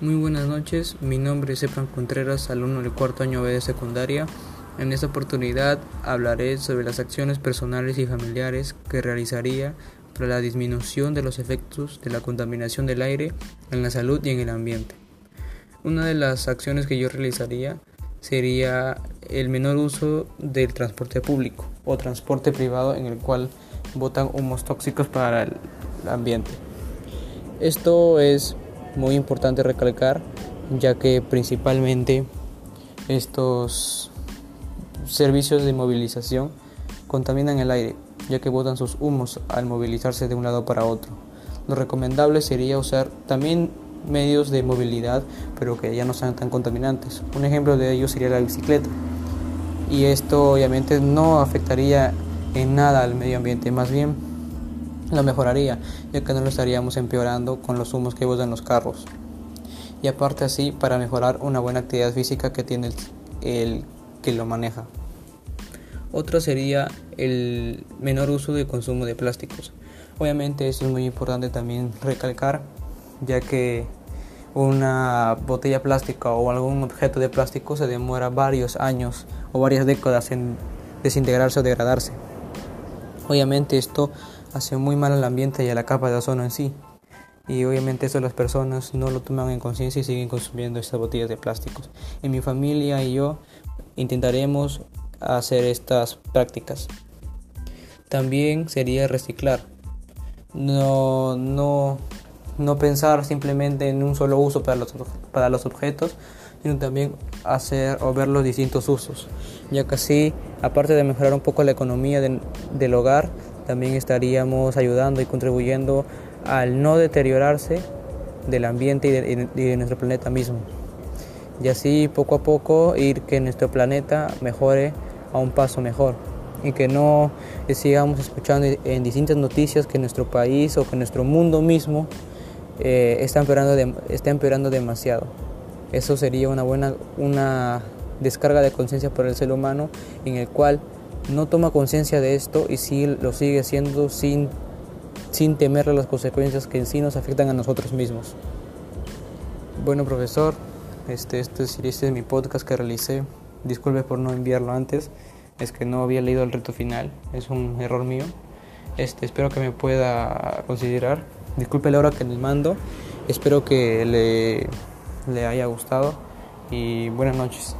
Muy buenas noches, mi nombre es Efran Contreras, alumno del cuarto año B de secundaria. En esta oportunidad hablaré sobre las acciones personales y familiares que realizaría para la disminución de los efectos de la contaminación del aire en la salud y en el ambiente. Una de las acciones que yo realizaría sería el menor uso del transporte público o transporte privado en el cual botan humos tóxicos para el ambiente. Esto es muy importante recalcar ya que principalmente estos servicios de movilización contaminan el aire ya que botan sus humos al movilizarse de un lado para otro. Lo recomendable sería usar también medios de movilidad pero que ya no sean tan contaminantes. Un ejemplo de ello sería la bicicleta y esto obviamente no afectaría en nada al medio ambiente, más bien lo mejoraría, ya que no lo estaríamos empeorando con los humos que botan los carros. Y aparte así, para mejorar una buena actividad física que tiene el, que lo maneja. Otro sería el menor uso de consumo de plásticos. Obviamente eso es muy importante también recalcar, ya que una botella plástica o algún objeto de plástico se demora varios años o varias décadas en desintegrarse o degradarse. Obviamente esto hace muy mal al ambiente y a la capa de ozono en sí. Y obviamente eso las personas no lo toman en conciencia y siguen consumiendo estas botellas de plásticos. En mi familia y yo intentaremos hacer estas prácticas. También sería reciclar. No, no, no pensar simplemente en un solo uso para los, para los objetos, sino también hacer o ver los distintos usos, ya que así, aparte de mejorar un poco la economía del hogar, también estaríamos ayudando y contribuyendo al no deteriorarse del ambiente y de, nuestro planeta mismo. Y así poco a poco ir que nuestro planeta mejore a un paso mejor y que no sigamos escuchando en distintas noticias que nuestro país o que nuestro mundo mismo eh, está, empeorando está empeorando demasiado. Eso sería una buena una descarga de conciencia para el ser humano en el cual no toma conciencia de esto y sí lo sigue haciendo sin, sin temer las consecuencias que en sí nos afectan a nosotros mismos. Bueno, profesor, este, este, este es mi podcast que realicé. Disculpe por no enviarlo antes, es que no había leído el reto final, es un error mío. Este, espero que me pueda considerar. Disculpe la hora que les mando, espero que le, le haya gustado y buenas noches.